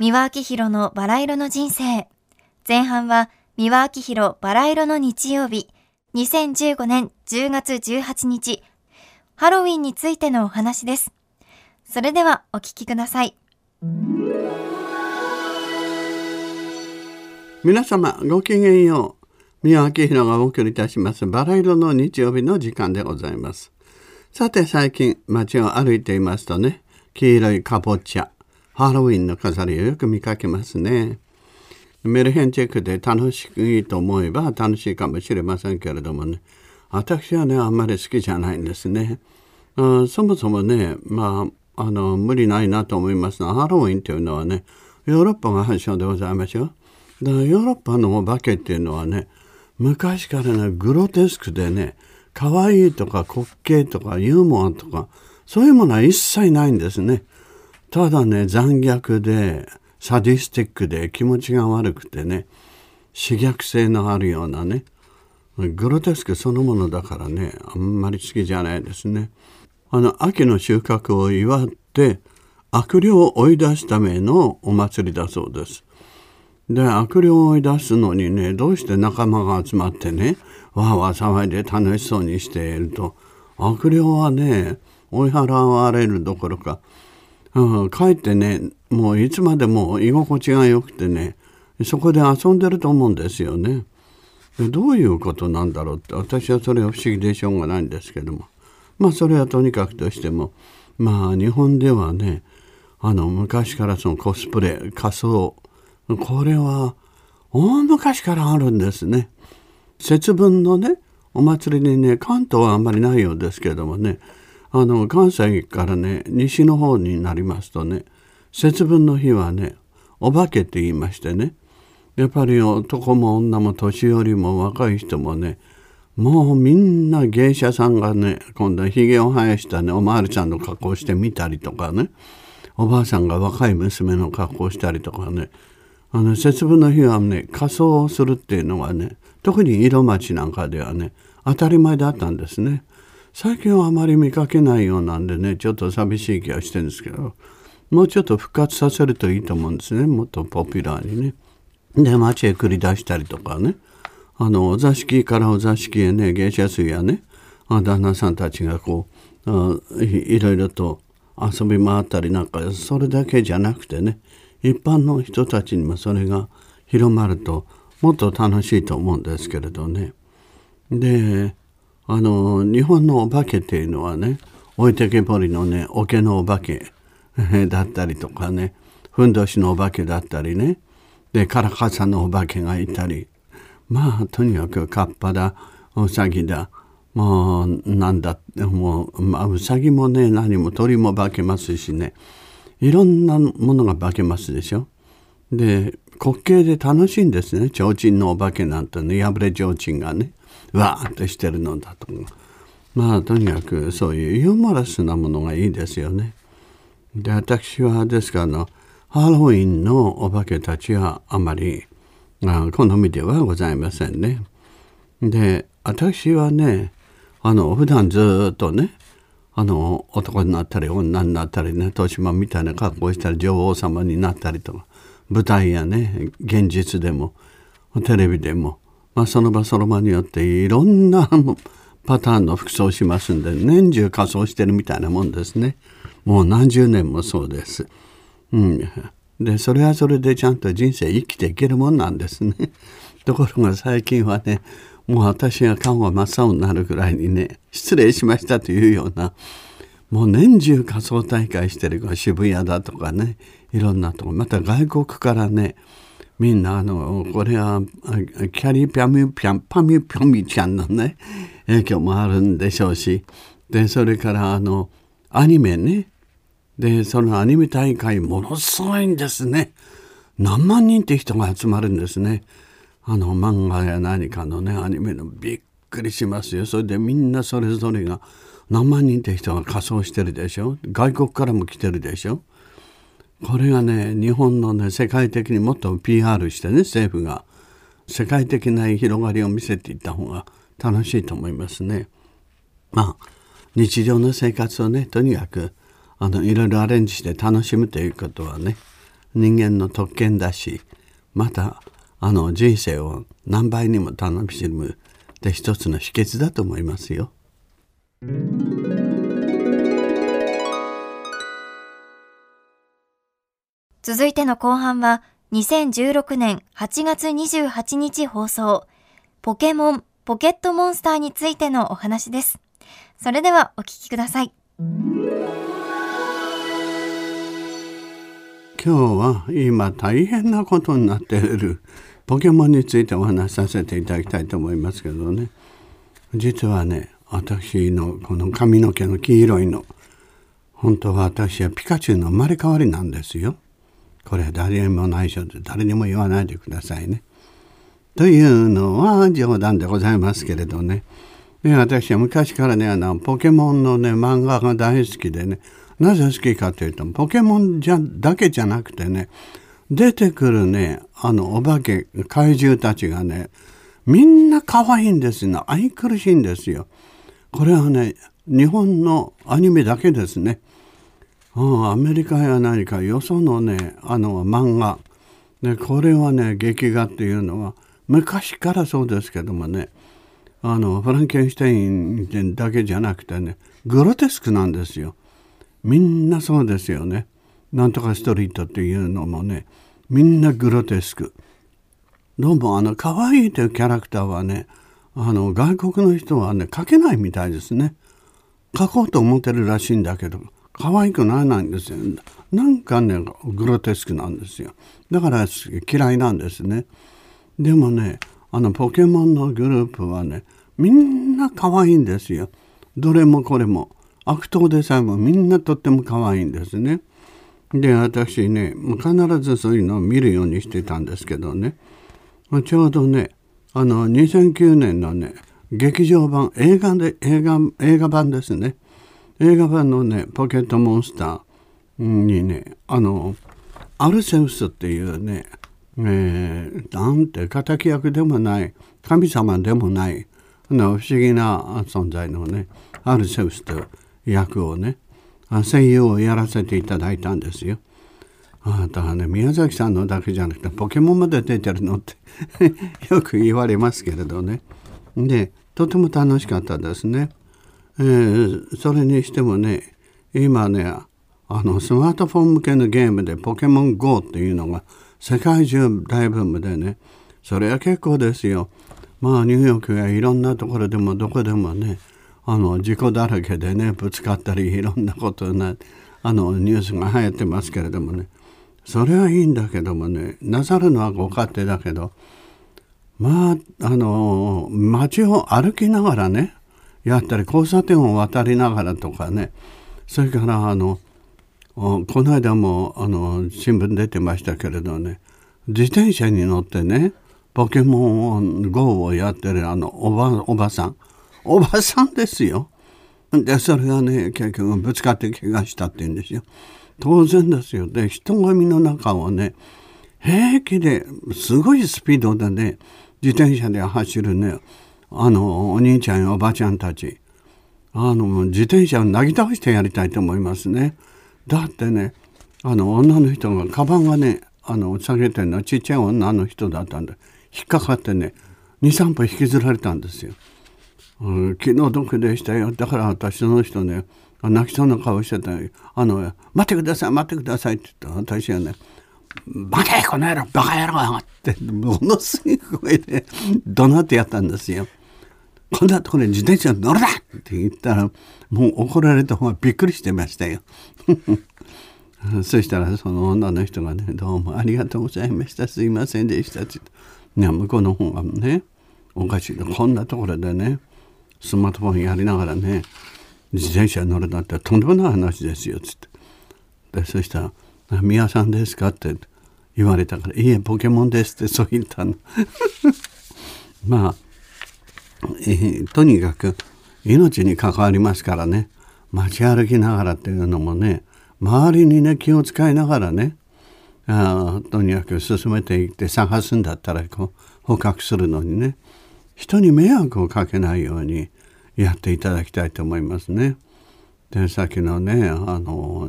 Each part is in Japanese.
三輪明宏のバラ色の人生。前半は三輪明宏バラ色の日曜日。2015年10月18日。ハロウィンについてのお話です。それではお聞きください。皆様ごきげんよう。三輪明宏がお送りいたしますバラ色の日曜日の時間でございます。さて最近街を歩いていますとね、黄色いかぼちゃ、ハロウィンの飾りをよく見かけますね。メルヘンチェックで楽しいと思えば楽しいかもしれませんけれどもね、私はね、あんまり好きじゃないんですね。あそもそもね、まあ、あの、無理ないなと思いますが、ハロウィンというのはね、ヨーロッパが発祥でございますよ。だからヨーロッパのお化けっていうのはね、昔からね、グロテスクでね、可愛いとか滑稽とかユーモアとか、そういうものは一切ないんですね。ただね、残虐で、サディスティックで気持ちが悪くてね、刺激性のあるようなね、グロテスクそのものだからね、あんまり好きじゃないですね。あの、秋の収穫を祝って、悪霊を追い出すためのお祭りだそうです。で、悪霊を追い出すのにね、どうして仲間が集まってね、わーわー騒いで楽しそうにしていると、悪霊はね、追い払われるどころか、うん、帰ってねもういつまでも居心地が良くてねそこで遊んでると思うんですよね。どういうことなんだろうって私はそれは不思議でしょうがないんですけどもまあそれはとにかくとしてもまあ日本ではねあの昔からそのコスプレ仮装これは大昔からあるんですね。節分のねお祭りにね関東はあんまりないようですけどもねあの関西からね西の方になりますとね節分の日はねお化けって言いましてねやっぱり男も女も年寄りも若い人もねもうみんな芸者さんがね今度はひげを生やしたねおまわりさんの格好してみたりとかねおばあさんが若い娘の格好したりとかねあの節分の日はね仮装をするっていうのはね特に色町なんかではね当たり前だったんですね。最近はあまり見かけないようなんでねちょっと寂しい気がしてるんですけどもうちょっと復活させるといいと思うんですねもっとポピュラーにね。で街へ繰り出したりとかねあのお座敷からお座敷へね芸者水やね旦那さんたちがこういいろいろと遊び回ったりなんかそれだけじゃなくてね一般の人たちにもそれが広まるともっと楽しいと思うんですけれどね。であの日本のお化けっていうのはね置いてけぼりのね桶のお化けだったりとかねふんどしのお化けだったりねでカラカサのお化けがいたりまあとにかくカッパだウサギだもうなんだもう、まあ、ウサギもね何も鳥も化けますしねいろんなものが化けますでしょ。で滑稽で楽しいんですね提灯のお化けなんてね破れ提灯がねわーっとしてるのだとまあとにかくそういうユーモラスなものがいいですよね。で私はですからのハロウィンのお化けたちはあまりあ好みではございませんね。で私はねあの普段ずっとねあの男になったり女になったりね豊島みたいな格好したり女王様になったりとか舞台やね現実でもテレビでもまあ、その場その場によっていろんな パターンの服装をしますんで年中仮装してるみたいなもんですねもう何十年もそうです。うん、でそれはそれでちゃんと人生生きていけるもんなんですね。ところが最近はねもう私が顔が真っ青になるぐらいにね失礼しましたというようなもう年中仮装大会してるから渋谷だとかねいろんなとこまた外国からねみんなあのこれはキャリーピャミピャンパミピョミちゃんのね影響もあるんでしょうし。でそれからあのアニメね。でそのアニメ大会ものすごいんですね。何万人って人が集まるんですね。あの漫画や何かのねアニメのびっくりしますよ。それでみんなそれぞれが何万人って人が仮装してるでしょ。外国からも来てるでしょ。これがね日本のね世界的にもっと PR してね政府が世界的な広がりを見せていった方が楽しいと思いますね。まあ日常の生活をねとにかくあのいろいろアレンジして楽しむということはね人間の特権だしまたあの人生を何倍にも楽しむって一つの秘訣だと思いますよ。続いての後半は2016年8月28日放送ポケモンポケットモンスターについてのお話です。それではお聞きください。今日は今大変なことになっているポケモンについてお話しさせていただきたいと思いますけどね実はね私のこの髪の毛の黄色いの本当は私はピカチュウの生まれ変わりなんですよ。これ誰にも内緒で誰にも言わないでくださいね。というのは冗談でございますけれどね。ね私は昔からねあのポケモンのね漫画が大好きでねなぜ好きかというとポケモンじゃだけじゃなくてね出てくるねあのお化け怪獣たちがねみんな可愛いんですよ愛くるしいんですよ。これはね日本のアニメだけですね。うんアメリカや何かよそのねあの漫画でこれはね劇画っていうのは昔からそうですけどもねあのフランケンシュタインだけじゃなくてねグロテスクなんですよ。みんなそうですよね。なんとかストリートっていうのもねみんなグロテスク。どうもあの可愛いというキャラクターはねあの外国の人はね描けないみたいですね。描こうと思ってるらしいんだけど可愛くならなんですよ。なんかねグロテスクなんですよ。だから嫌いなんですね。でもねあのポケモンのグループはねみんな可愛いんですよ。どれもこれも。悪党でさえもみんなとっても可愛いんですね。で私ね必ずそういうのを見るようにしてたんですけどねちょうどねあの2009年のね劇場版映画で映画映画版ですね映画版のねポケットモンスターにねあのアルセウスっていうね、えー、なんて敵役でもない神様でもないの不思議な存在のねアルセウスという役をね声優をやらせていただいたんですよ。あだからね宮崎さんのだけじゃなくてポケモンまで出てるのって よく言われますけれどね。でとても楽しかったですね。えー、それにしてもね今ねあのスマートフォン向けのゲームでポケモン GO っていうのが世界中大ブームでねそれは結構ですよ。まあニューヨークやいろんなところでもどこでもねあの事故だらけでねぶつかったりいろんなことなあのニュースが流行ってますけれどもねそれはいいんだけどもねなさるのはご勝手だけどまああの街を歩きながらねやったり交差点を渡りながらとかねそれからあのこの間もあの新聞出てましたけれどね自転車に乗ってねポケモン GO をやってるあのおばおばさんおばさんですよ。でそれがね結局ぶつかって怪我したって言うんですよ。当然ですよ。で人混みの中をね平気ですごいスピードでね自転車で走るねあのお兄ちゃんやおばちゃんたちあの自転車をなぎ倒してやりたいと思いますね。だってねあの女の人がカバンがねあの下げてるのはちっちゃい女の人だったんで引っかかってね23歩引きずられたんですよ。うん、気の毒でしたよだから私その人ね泣きそうな顔してたあの「待ってください待ってください」って言った私はね「バカこの野郎バカ野郎!」ってものすごい声で怒鳴ってやったんですよ。こんなところに自転車乗るな！って言ったらもう怒られた方がびっくりしてましたよ。そしたらその女の人がね「どうもありがとうございました。すいませんでした」って。言って向こうの方がねおかしい。こんなところでねスマートフォンやりながらね自転車乗るなんてとんでもない話ですよ」つって。でそしたら「宮さんですか?」って言われたから「いいえポケモンです」ってそう言ったの。まあ、とにかく命に関わりますからね街歩きながらっていうのもね周りにね気を使いながらねあとにかく進めていって探すんだったらこう捕獲するのにね人に迷惑をかけないようにやっていただきたいと思いますね。でさっきのねあの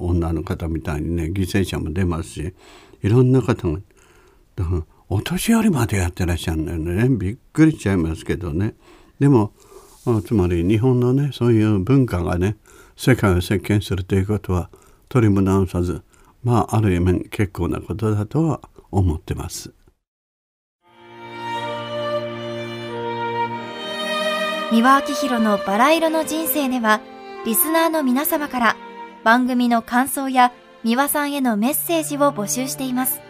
女の方みたいにね犠牲者も出ますしいろんな方がお年寄りまでやってらっしゃるんだよねびっくりしちゃいますけどねでもつまり日本のねそういう文化がね世界を席巻するということは取りも直さずまあある意味結構なことだとは思ってます。三輪明宏のバラ色の人生ではリスナーの皆様から番組の感想や三輪さんへのメッセージを募集しています。